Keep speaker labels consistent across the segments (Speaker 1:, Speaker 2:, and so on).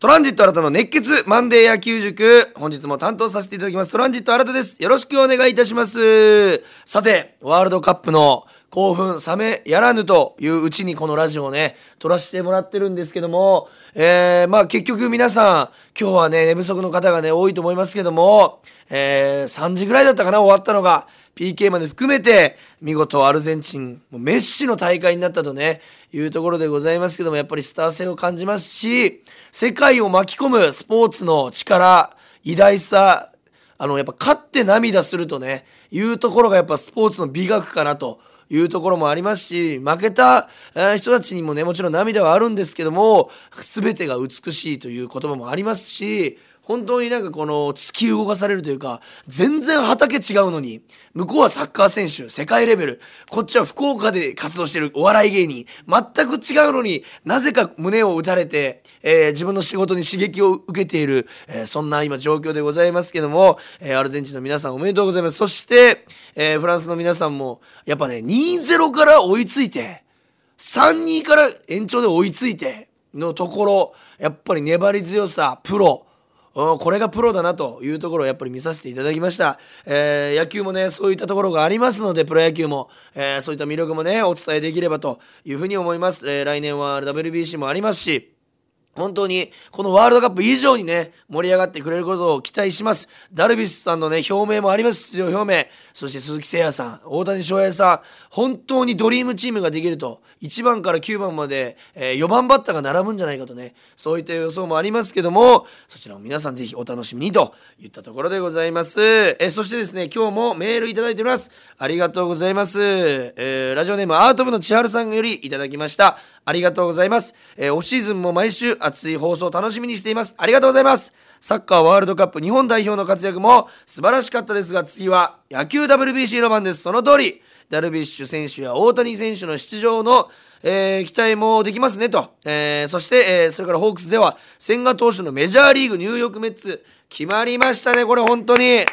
Speaker 1: トランジット新たの熱血マンデー野球塾。本日も担当させていただきます。トランジット新たです。よろしくお願いいたします。さて、ワールドカップの興奮冷めやらぬといううちにこのラジオをね、撮らせてもらってるんですけども、えー、まあ結局皆さん、今日はね、寝不足の方がね、多いと思いますけども、えー、3時ぐらいだったかな、終わったのが。PK まで含めて、見事アルゼンチン、もうメッシの大会になったとね、いうところでございますけども、やっぱりスター性を感じますし、世界を巻き込むスポーツの力、偉大さ、あの、やっぱ勝って涙するとね、いうところがやっぱスポーツの美学かなと。いうところもありますし、負けた人たちにもね、もちろん涙はあるんですけども、全てが美しいという言葉もありますし、本当になんかこの突き動かされるというか全然畑違うのに向こうはサッカー選手世界レベルこっちは福岡で活動してるお笑い芸人全く違うのになぜか胸を打たれて、えー、自分の仕事に刺激を受けている、えー、そんな今状況でございますけども、えー、アルゼンチンの皆さんおめでとうございます。そして、えフランスの皆さんもやっぱね2-0から追いついて3-2から延長で追いついてのところやっぱり粘り強さプロこれがプロだなというところをやっぱり見させていただきました、えー、野球もねそういったところがありますのでプロ野球も、えー、そういった魅力もねお伝えできればというふうに思います、えー、来年は WBC もありますし本当にこのワールドカップ以上にね盛り上がってくれることを期待します。ダルビッシュさんのね表明もあります出場表明。そして鈴木誠也さん大谷翔平さん。本当にドリームチームができると1番から9番まで、えー、4番バッターが並ぶんじゃないかとね。そういった予想もありますけどもそちらも皆さんぜひお楽しみにといったところでございます、え、そしてですね今日もメールいただいております。ありがとうございます、えー、ラジオネームアート部の千春さんよりいただきました。ありがとうございます、えー、オフシーズンも毎週熱い放送楽しみにしています。ありがとうございます。サッカーワールドカップ日本代表の活躍も素晴らしかったですが次は野球 WBC の番です。その通りダルビッシュ選手や大谷選手の出場の、えー、期待もできますねと、えー、そして、えー、それからホークスでは千賀投手のメジャーリーグニューヨークメッツ決まりましたねこれ本当に。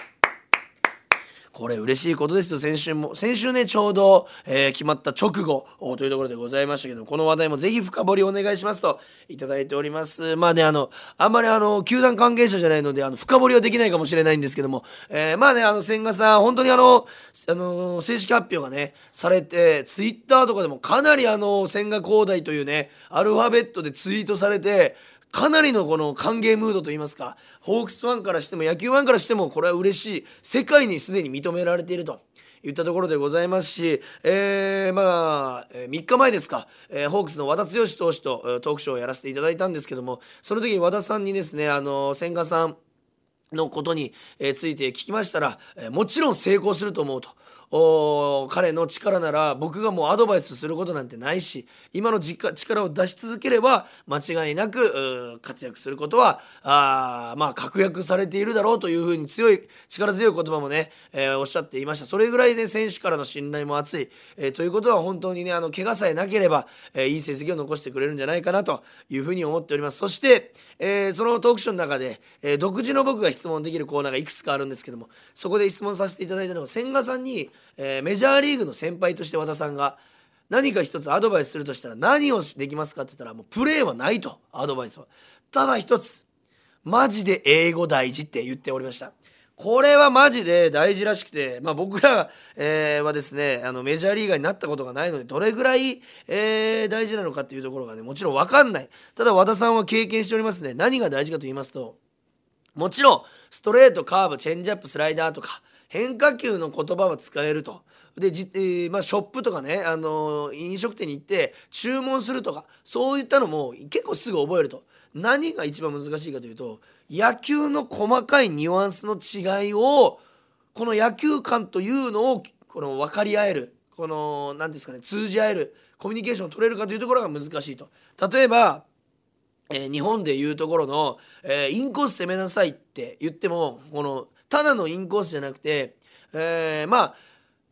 Speaker 1: これ嬉しいことですよ。先週も先週ねちょうど、えー、決まった直後というところでございましたけどこの話題もぜひ深掘りお願いしますといただいております。まあねあのあんまりあの球団関係者じゃないのであの深掘りはできないかもしれないんですけども、えー、まあねあの千賀さん本当にあのあの正式発表がねされてツイッターとかでもかなりあの千賀滉大というねアルファベットでツイートされてかなりのこの歓迎ムードといいますかホークスファンからしても野球ファンからしてもこれは嬉しい世界にすでに認められていると。いったところでございますし、えー、まあ、3日前ですか、えー、ホークスの和田剛投手とトークショーをやらせていただいたんですけどもその時和田さんにですねあの千賀さんのことについて聞きましたらもちろん成功すると思うと。彼の力なら僕がもうアドバイスすることなんてないし今の力を出し続ければ間違いなく活躍することはあまあ確約されているだろうというふうに強い力強い言葉もね、えー、おっしゃっていました。それぐらいで、ね、選手からの信頼も厚い、えー、ということは本当にねあの怪我さえなければ、えー、いい成績を残してくれるんじゃないかなというふうに思っております。そして、えー、そのトークショーの中で、えー、独自の僕が質問できるコーナーがいくつかあるんですけどもそこで質問させていただいたのが千賀さんにえー、メジャーリーグの先輩として和田さんが何か一つアドバイスするとしたら何をできますかって言ったらもうプレーはないとアドバイスは。ただ一つマジで英語大事って言っておりました。これはマジで大事らしくて、まあ、僕ら、はですねあのメジャーリーガーになったことがないのでどれぐらい、えー、大事なのかっていうところがねもちろん分かんない。ただ和田さんは経験しておりますね何が大事かと言いますともちろんストレートカーブチェンジアップスライダーとか変化球の言葉は使えると。でじ、えー、まあ、ショップとかね、あのー、飲食店に行って注文するとかそういったのも結構すぐ覚えると何が一番難しいかというと野球の細かいニュアンスの違いをこの野球観というのをこの分かり合えるこの何ですかね通じ合えるコミュニケーションを取れるかというところが難しいと例えば、えー、日本でいうところの、えー、インコース攻めなさいって言ってもこのただのインコースじゃなくて、えー、まあ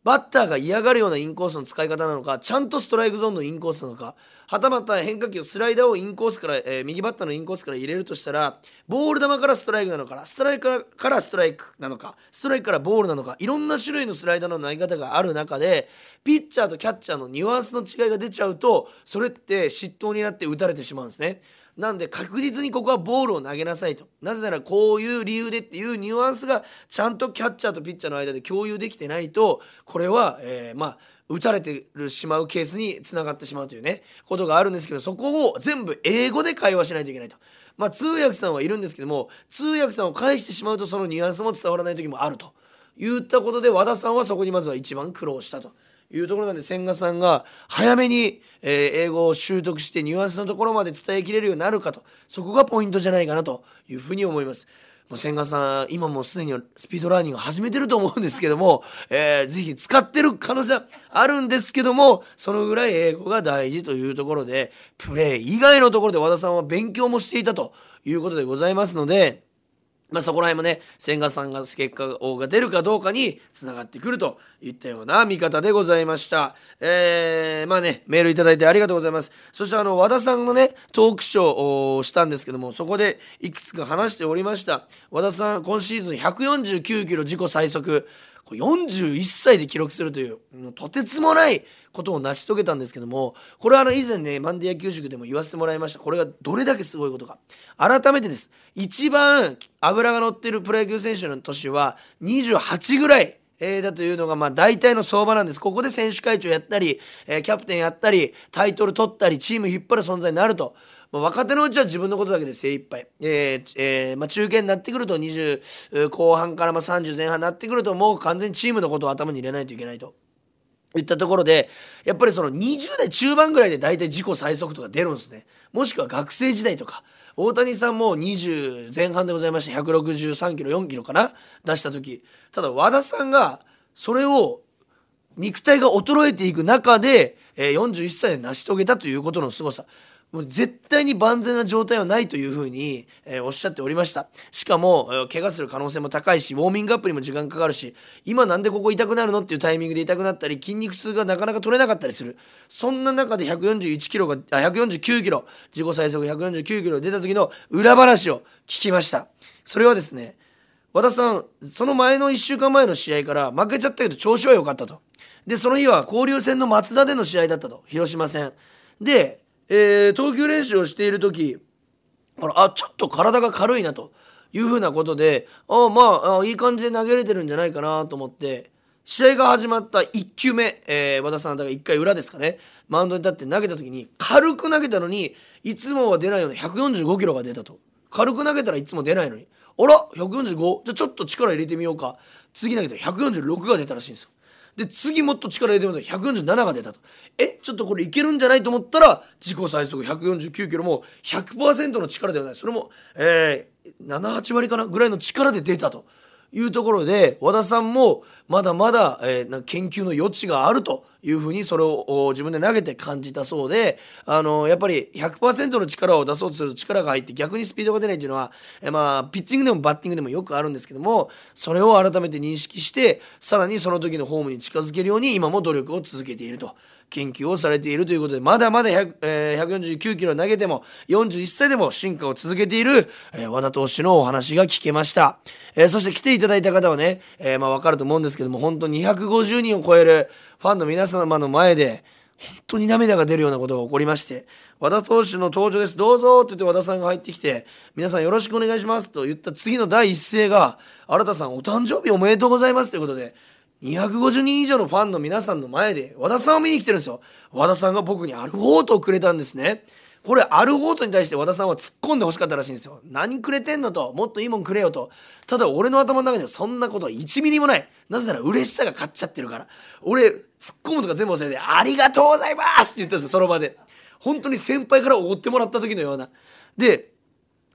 Speaker 1: バッターが嫌がるようなインコースの使い方なのかちゃんとストライクゾーンのインコースなのかはたまた変化球スライダーをインコースから、えー、右バッターのインコースから入れるとしたらボール球からストライクなのかストライクからストライクなのかストライクからボールなのかいろんな種類のスライダーの投げ方がある中でピッチャーとキャッチャーのニュアンスの違いが出ちゃうとそれって失投になって打たれてしまうんですね。なんで確実にここはボールを投げなさいとなぜならこういう理由でっていうニュアンスがちゃんとキャッチャーとピッチャーの間で共有できてないとこれは、えー、まあ打たれてしまうケースにつながってしまうというねことがあるんですけどそこを全部英語で会話しないといけないと。まあ通訳さんはいるんですけども通訳さんを返してしまうとそのニュアンスも伝わらない時もあると言ったことで和田さんはそこにまずは一番苦労したと。いうところなんで千賀さんが早めに、えー、英語を習得してニュアンスのところまで伝えきれるようになるかとそこがポイントじゃないかなというふうに思います。もう千賀さん今もうすでにスピードラーニング始めてると思うんですけども、えー、ぜひ使ってる可能性あるんですけどもそのぐらい英語が大事というところでプレー以外のところで和田さんは勉強もしていたということでございますので。まあ、そこら辺もね千賀さんが結果が出るかどうかにつながってくるといったような見方でございました。えー、まあねメールいただいてありがとうございます。そしてあの和田さんのねトークショーをしたんですけどもそこでいくつか話しておりました。和田さん今シーズン149キロ自己最速。41歳で記録するというとてつもないことを成し遂げたんですけどもこれはあの以前ねマンディ野球塾でも言わせてもらいましたこれがどれだけすごいことか改めてです一番脂が乗ってるプロ野球選手の年は28ぐらいえー、だというのがまあ大体の相場なんです。ここで選手会長やったり、えー、キャプテンやったり、タイトル取ったり、チーム引っ張る存在になると。若手のうちは自分のことだけで精一杯、えーえーまあ、中堅になってくると20後半からまあ30前半になってくるともう完全にチームのことを頭に入れないといけないと。いったところでやっぱりその20代中盤ぐらいで大体自己最速とか出るんですね。もしくは学生時代とか。大谷さんも20前半でございました163キロ4キロかな？出した時。ただ和田さんがそれを肉体が衰えていく中で、えー、41歳で成し遂げたということの凄さ。もう絶対に万全な状態はないというふうに、えー、おっしゃっておりました。しかも、えー、怪我する可能性も高いしウォーミングアップにも時間かかるし今なんでここ痛くなるのっていうタイミングで痛くなったり筋肉痛がなかなか取れなかったりする。そんな中で141キロがあ149キロ自己最速149キロ出た時の裏話を聞きました。それはですね和田さんその前の1週間前の試合から負けちゃったけど調子は良かったと。でその日は交流戦の松田での試合だったと。広島戦。でえー、投球練習をしている時ああちょっと体が軽いなというふうなことであまあいい感じで投げれてるんじゃないかなと思って試合が始まった1球目、えー、和田さんだから1回裏ですかね。マウンドに立って投げた時に軽く投げたのにいつもは出ないような145キロが出たと。軽く投げたらいつも出ないのに。あら145じゃあちょっと力入れてみようか。次投げたら146が出たらしいんですよ。で次もっと力入れてみたら147が出たとえちょっとこれいけるんじゃないと思ったら自己最速149キロも100%の力ではないそれも、えー、78割かなぐらいの力で出たと。いうところで和田さんもまだまだ、えー、研究の余地があるというふうにそれを自分で投げて感じたそうで、あのやっぱり100%の力を出そうとすると力が入って逆にスピードが出ないというのは、えー、まあピッチングでもバッティングでもよくあるんですけどもそれを改めて認識してさらにその時のホームに近づけるように今も努力を続けていると。研究をされているということでまだまだ100、えー、149キロ投げても41歳でも進化を続けている、えー、和田投手のお話が聞けました、えー、そして来ていただいた方はね、えー、まあ分かると思うんですけども本当に250人を超えるファンの皆様の前で本当に涙が出るようなことが起こりまして和田投手の登場です。どうぞって言って和田さんが入ってきて皆さんよろしくお願いしますと言った次の第一声が新田さんお誕生日おめでとうございますということで250人以上のファンの皆さんの前で和田さんを見に来てるんですよ。和田さんが僕にアルフォートをくれたんですね。これアルフォートに対して和田さんは突っ込んでほしかったらしいんですよ。何くれてんのともっといいもんくれよと。ただ俺の頭の中にはそんなこと1ミリもない。なぜなら嬉しさが勝っちゃってるから。俺突っ込むとか全部忘れて「ありがとうございます!」って言ったんですよその場で。本当に先輩からおごってもらった時のような。で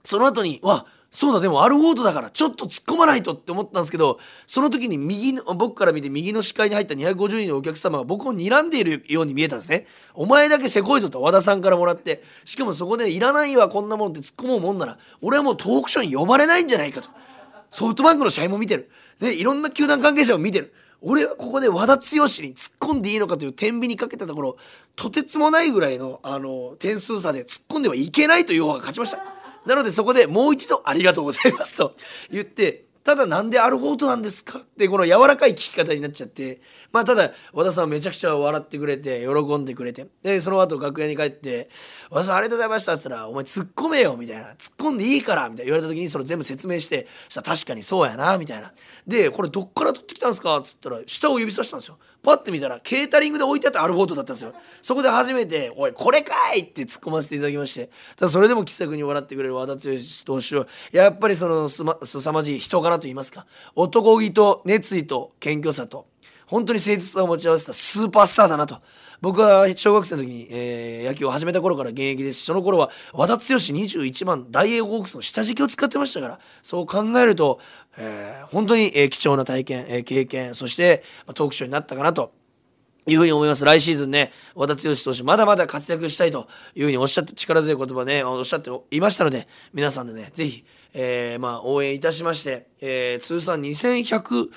Speaker 1: その後に「わそうだでもアルフォートだからちょっと突っ込まないとって思ったんですけどその時に右の僕から見て右の視界に入った250人のお客様が僕を睨んでいるように見えたんですね。お前だけせこいぞと和田さんからもらってしかもそこでいらないわこんなもんって突っ込もうもんなら俺はもうトークショーに呼ばれないんじゃないかと。ソフトバンクの試合も見てる。でいろんな球団関係者も見てる。俺はここで和田剛に突っ込んでいいのかという天秤にかけたところとてつもないぐらいのあの点数差で突っ込んではいけないという方が勝ちました。なのでそこでもう一度ありがとうございますと言ってただなんでアルフォートなんですかってこの柔らかい聞き方になっちゃってまあただ和田さんはめちゃくちゃ笑ってくれて喜んでくれてでその後楽屋に帰って「和田さんありがとうございました」っつったら「お前突っ込めよ」みたいな「突っ込んでいいから」みたいな言われた時にそれ全部説明して「さ確かにそうやな」みたいな。でこれどっから取ってきたんですかっつったら下を指さしたんですよ。パッて見たらケータリングで置いてあったアルフォートだったんですよ。そこで初めて「おいこれかい!」って突っ込ませていただきまして。ただそれでも気さくに笑ってくれる和田剛投手はやっぱりそのすま凄まじい人柄といいますか男気と熱意と謙虚さと。本当に誠実さを持ち合わせたスーパースターだなと僕は小学生の時に、えー、野球を始めた頃から現役ですしその頃は和田剛21番大英ホークスの下敷きを使ってましたからそう考えると、えー、本当に、えー、貴重な体験、え、経験そして、まあ、トークショーになったかなというふうに思います。来シーズンね、和田剛投手、まだまだ活躍したいというふうにおっしゃって、力強い言葉ね、おっしゃっていましたので、皆さんでね、ぜひ、えー、まあ、応援いたしまして、えー、通算2100、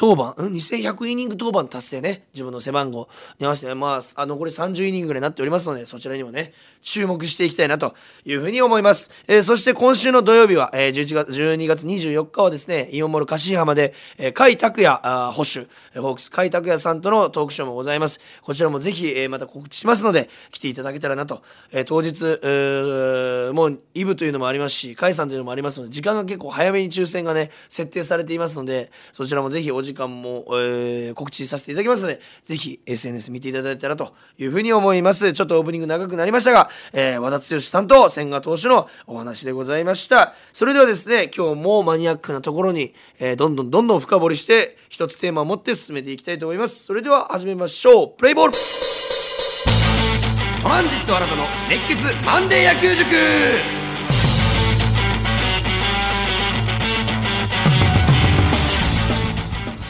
Speaker 1: 登板、うん、2100イニング登板達成ね、自分の背番号に合わせて、まあ、あ残り30イニングぐらいになっておりますので、そちらにもね、注目していきたいなというふうに思います。えー、そして今週の土曜日は、えー、11月、12月24日はですね、イオンモール柏浜で、えー、甲斐拓也あ保守、ホークス甲斐拓也さんとのトークショーもございます。こちらもぜひ、えー、また告知しますので、来ていただけたらなと。えー、当日、もうイブというのもありますし、甲斐さんというのもありますので、時間が結構早めに抽選がね、設定されていますので、そちらもぜひお時時間も、えー、告知させていただきますので、ぜひ SNS 見ていただいたらというふうに思います。ちょっとオープニング長くなりましたが、えー、和田剛さんと千賀投手のお話でございました。それではですね、今日もマニアックなところに、えー、どんどんどんどん深掘りして、一つテーマを持って進めていきたいと思います。それでは始めましょう。プレイボールトランジット新たの熱血マンデー野球塾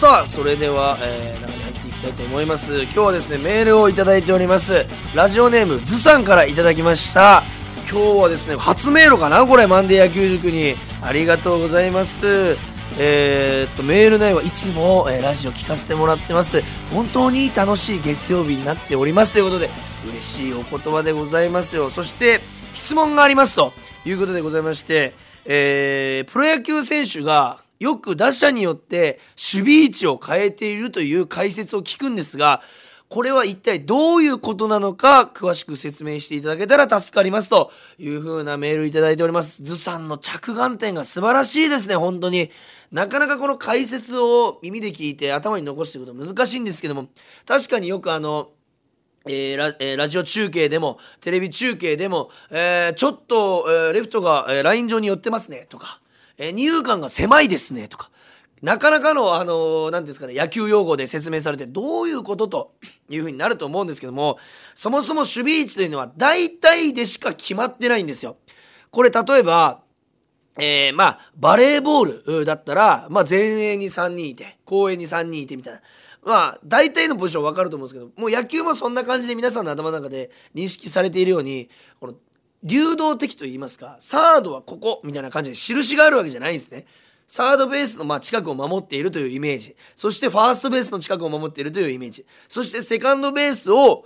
Speaker 1: さあそれでは、えー、中に入っていきたいと思います。今日はですねメールをいただいております。ラジオネームズさんからいただきました。今日はですね初メールかな？これマンデー野球塾に。ありがとうございます。えー、っとメール内はいつも、えー、ラジオ聞かせてもらってます。本当に楽しい月曜日になっております。ということで嬉しいお言葉でございますよ。そして質問がありますということでございまして、えー、プロ野球選手がよく打者によって守備位置を変えているという解説を聞くんですがこれは一体どういうことなのか詳しく説明していただけたら助かりますという風なメールいただいております。図さんの着眼点が素晴らしいですね、本当に。なかなかこの解説を耳で聞いて頭に残すということは難しいんですけども、確かによくあの、えーラえー、ラジオ中継でもテレビ中継でも、えー、ちょっと、えー、レフトが、えー、ライン上に寄ってますねとか、えー、二遊間が狭いですねとかなかなかの、あの何ですかね、野球用語で説明されて、どういうことというふうになると思うんですけども、そもそも守備位置というのは大体でしか決まってないんですよ。これ例えば、えー、まあ、バレーボールだったら、まあ、前衛に3人いて、後衛に3人いてみたいな。まあ、大体のポジション分かると思うんですけど、もう野球もそんな感じで皆さんの頭の中で認識されているように、この、流動的と言いますか、サードはここみたいな感じで印があるわけじゃないんですね。サードベースのま近くを守っているというイメージそしてファーストベースの近くを守っているというイメージそしてセカンドベースを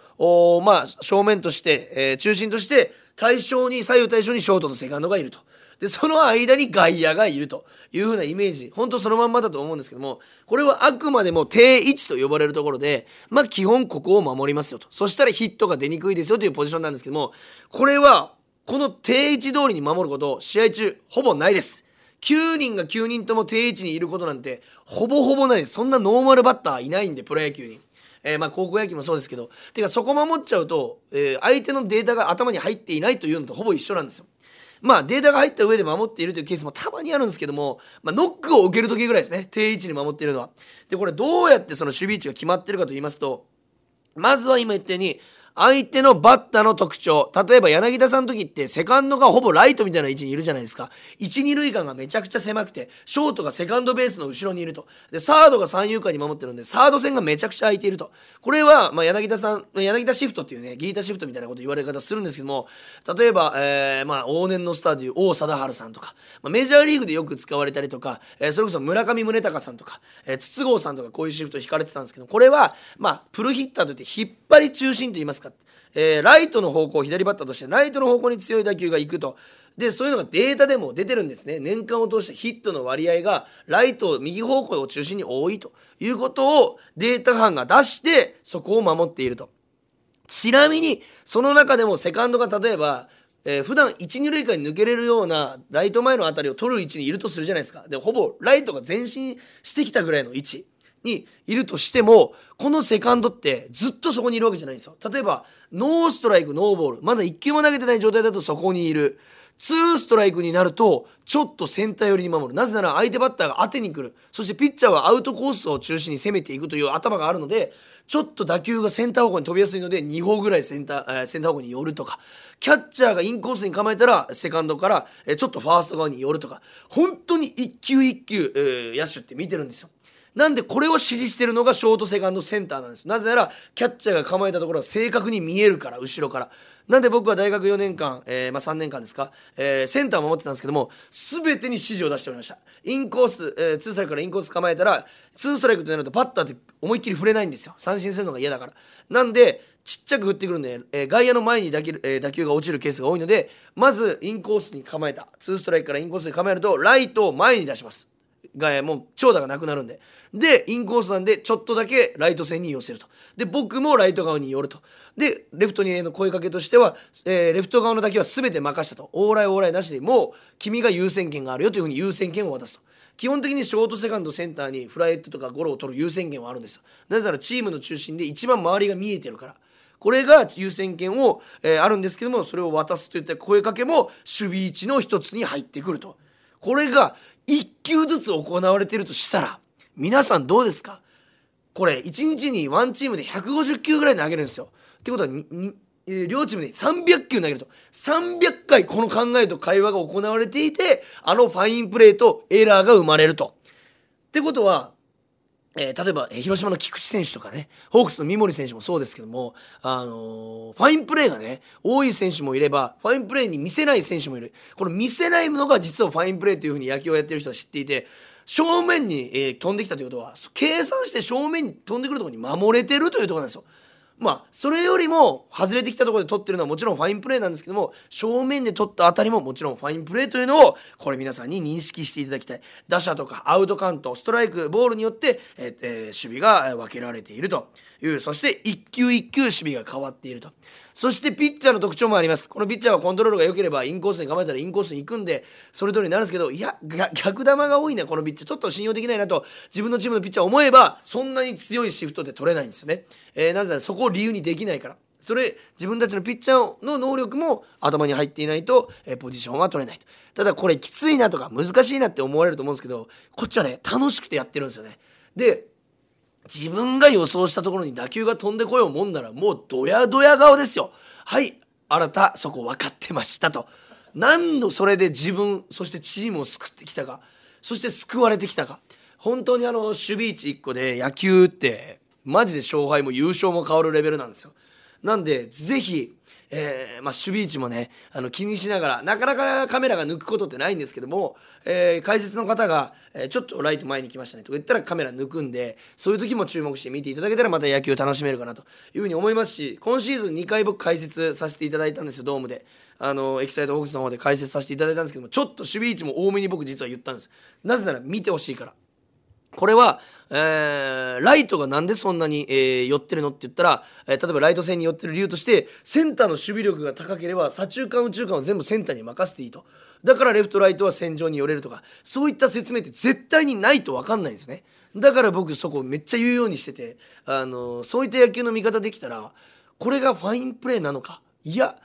Speaker 1: まあ、正面として、えー、中心として対象に左右対称にショートとセカンドがいると。でその間に外野がいるという風なイメージ本当そのまんまだと思うんですけどもこれはあくまでも定位置と呼ばれるところでまあ基本ここを守りますよとそしたらヒットが出にくいですよというポジションなんですけどもこれはこの定位置通りに守ること試合中ほぼないです9人が9人とも定位置にいることなんてほぼほぼないそんなノーマルバッターいないんでプロ野球に。えー、まあ高校野球もそうですけどてかそこ守っちゃうと、えー、相手のデータが頭に入っていないというのとほぼ一緒なんですよ。まあデータが入った上で守っているというケースもたまにあるんですけども、まあ、ノックを受ける時ぐらいですね定位置に守っているのは。でこれどうやってその守備位置が決まってるかと言いますとまずは今言ったように相手のバッターの特徴。例えば柳田さんの時ってセカンドがほぼライトみたいな位置にいるじゃないですか。12塁間がめちゃくちゃ狭くてショートがセカンドベースの後ろにいると。でサードが三遊間に守ってるんでサード線がめちゃくちゃ空いていると。これは、まあ、柳田さん柳田シフトっていうねギータシフトみたいなこと言われ方するんですけども例えば、えー、まあ、往年のスターでいう王貞治さんとか、まあ、メジャーリーグでよく使われたりとか、えー、それこそ村上宗隆さんとか、えー、筒香さんとかこういうシフト引かれてたんですけどこれは、まあ、プルヒッターといって引っ張り中心といいますかか、えー、ライトの方向左バッターとしてライトの方向に強い打球が行くと。でそういうのがデータでも出てるんですね。年間を通してヒットの割合がライト右方向を中心に多いと。いうことをデータ班が出してそこを守っていると。ちなみにその中でもセカンドが例えばえー、普段一二塁間に抜けれるようなライト前の当たりを取る位置にいるとするじゃないですか。でほぼライトが前進してきたぐらいの位置。にいるとしてもこのセカンドってずっとそこにいるわけじゃないんですよ。例えばノーストライクノーボール。まだ1球も投げてない状態だとそこにいる。2ストライクになるとちょっとセンター寄りに守る。なぜなら相手バッターが当てに来る。そしてピッチャーはアウトコースを中心に攻めていくという頭があるのでちょっと打球がセンター方向に飛びやすいので2歩ぐらいセンター、えー、センター方向に寄るとか。キャッチャーがインコースに構えたらセカンドから、えー、ちょっとファースト側に寄るとか。本当に一球一球、えー、野手って見てるんですよ。なんでこれを指示してるのがショートセカンドセンターなんです。なぜならキャッチャーが構えたところは正確に見えるから後ろから。なんで僕は大学4年間、えー、まあ、3年間ですか、えー、センターを守ってたんですけども全てに指示を出しておりました。インコース、えー、2ストライクからインコース構えたら2ストライクとなるとパッターって思いっきり触れないんですよ。三振するのが嫌だから。なんでちっちゃく振ってくるんで、えー、外野の前に打球,、えー、打球が落ちるケースが多いのでまずインコースに構えた。2ストライクからインコースに構えるとライトを前に出します。がもう長打がなくなるんで。でインコースなんでちょっとだけライト線に寄せると。で僕もライト側に寄ると。でレフトにの声かけとしては、えー、レフト側の打球は全て任したと。オーライオーライなしでもう君が優先権があるよというふうに優先権を渡すと。基本的にショートセカンドセンターにフライトとかゴロを取る優先権はあるんですよ。なぜならチームの中心で一番周りが見えてるから。これが優先権を、えー、あるんですけどもそれを渡すといった声かけも守備位置の一つに入ってくると。これが球ずつ行われてるとしたら皆さんどうですか？これ1日にワンチームで150球ぐらい投げるんですよ。ってことは両チームで300球投げると300回この考えと会話が行われていてあのファインプレーとエラーが生まれると。ってことはえー、例えば、えー、広島の菊池選手とかねホークスの三森選手もそうですけども、あのー、ファインプレーがね多い選手もいればファインプレーに見せない選手もいるこの見せないのが実はファインプレーというふうに野球をやってる人は知っていて正面に、えー、飛んできたということは計算して正面に飛んでくるところに守れてるというところなんですよ。まあそれよりも外れてきたところで取ってるのはもちろんファインプレーなんですけども正面で取った当たりももちろんファインプレーというのをこれ皆さんに認識していただきたい。打者とかアウトカウントストライクボールによって、えー、守備が分けられていると。いうそして一球一球守備が変わっていると。そしてピッチャーの特徴もあります。このピッチャーはコントロールが良ければインコースに構えたらインコースに行くんでそれ通りになるんですけどいや逆球が多いなこのピッチャーちょっと信用できないなと自分のチームのピッチャー思えばそんなに強いシフトで取れないんですよね、えー、なぜならそこを理由にできないから。それ自分たちのピッチャーの能力も頭に入っていないと、え、ポジションは取れないと。ただこれきついなとか難しいなって思われると思うんですけどこっちはね楽しくてやってるんですよね。で自分が予想したところに打球が飛んでこようもんならもうドヤドヤ顔ですよ。はい新たそこ分かってましたと。何度それで自分そしてチームを救ってきたか。そして救われてきたか。本当にあの守備位置1個で野球ってマジで勝敗も優勝も変わるレベルなんですよ。なんでぜひえー、まあ、守備位置もねあの気にしながらなかなかカメラが抜くことってないんですけども、えー、解説の方が、えー、ちょっとライト前に来ましたねとか言ったらカメラ抜くんでそういう時も注目して見ていただけたらまた野球楽しめるかなというふうに思いますし今シーズン2回僕解説させていただいたんですよドームで。あのエキサイトホークスの方で解説させていただいたんですけどもちょっと守備位置も多めに僕実は言ったんですなぜなら見てほしいからこれは、えー、ライトがなんでそんなに、えー、寄ってるのって言ったら、えー、例えばライト線に寄ってる理由としてセンターの守備力が高ければ左中間右中間を全部センターに任せていいと。だからレフトライトは戦場に寄れるとかそういった説明って絶対にないと分かんないんですね。だから僕そこめっちゃ言うようにしてて、あのそういった野球の見方できたらこれがファインプレーなのか。いや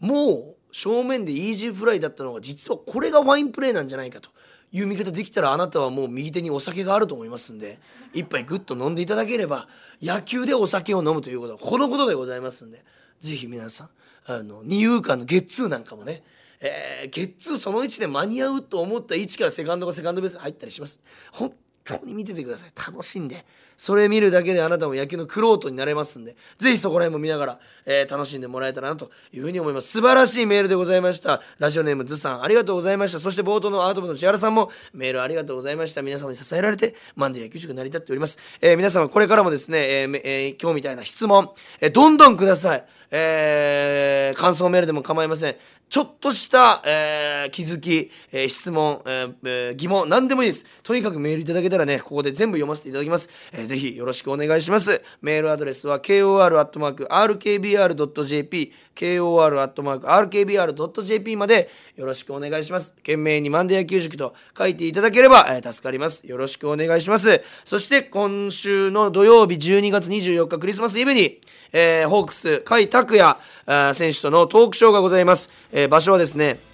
Speaker 1: もう正面でイージーフライだったのが実はこれがファインプレーなんじゃないかと。いう見方できたらあなたはもう右手にお酒があると思いますんで一杯グッと飲んでいただければ野球でお酒を飲むということはこのことでございますんで是非皆さんあの二遊間のゲッツーなんかもねえー、ゲッツーその位置で間に合うと思った位置からセカンドがセカンドベースに入ったりします。本当に見ててください。楽しんで。それ見るだけであなたも野球の玄人になれますんでぜひそこら辺も見ながら、えー、楽しんでもらえたらなというふうに思います。素晴らしいメールでございました。ラジオネームズさんありがとうございました。そして冒頭のアート部の千原さんもメールありがとうございました。皆様に支えられてマンデー野球塾成り立っております、えー、皆様これからもですね、えーえー、今日みたいな質問、えー、どんどんください、えー、感想メールでも構いません。ちょっとした、えー、気づき、えー、質問、えー、疑問何でもいいです。とにかくメールいただけたらねここで全部読ませていただきます、えー、ぜひよろしくお願いします。メールアドレスは kor.rkbr.jp kor.rkbr.jp までよろしくお願いします。懸命にマンデー野球塾と書いていただければ、えー、助かります。よろしくお願いします。そして今週の土曜日12月24日クリスマスイブに、えー、ホークス甲斐拓也選手とのトークショーがございます、えー、場所はですね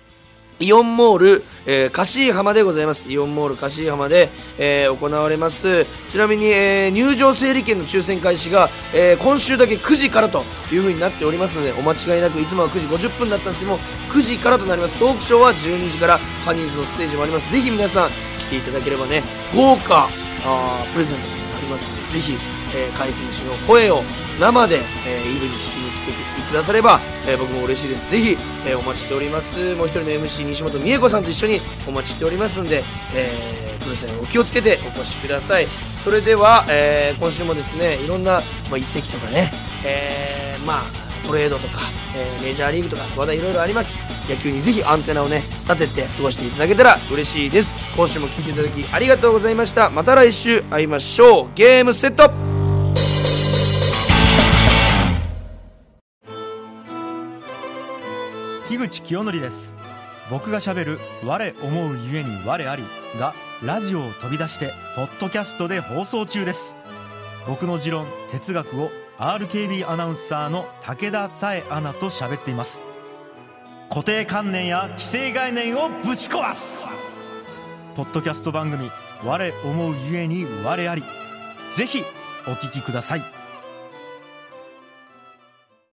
Speaker 1: イオンモール、えー、柏浜でございます。イオンモール柏浜で、えー、行われます。ちなみに、えー、入場整理券の抽選開始が、えー、今週だけ9時からという風になっておりますので、お間違いなく、いつもは9時50分だったんですけども、9時からとなります。トークショーは12時からハニーズのステージもあります。ぜひ皆さん来ていただければね、豪華あプレゼントになりますので、ぜひ、えー、海選手の声を生で、えー、イブに聞きに来てくだされば、えー、僕も嬉しいです。ぜひ、えー、お待ちしております。もう一人の MC 西本美恵子さんと一緒にお待ちしておりますんで、えー、プロレスお気をつけてお越しください。それでは、えー、今週もですねいろんな、まあ、一石とかね、えー、まあトレードとか、えー、メジャーリーグとか話題いろいろあります。野球にぜひアンテナをね立てて過ごしていただけたら嬉しいです。今週も聴いていただきありがとうございました。また来週会いましょう。ゲームセット
Speaker 2: 樋口清則です。僕がしゃべる「我思うゆえに我あり」がラジオを飛び出してポッドキャストで放送中です。僕の持論哲学を RKB アナウンサーの武田紗恵アナと喋っています。固定観念や既成概念をぶち壊す!ポッドキャスト番組「我思うゆえに我あり」ぜひお聴きください。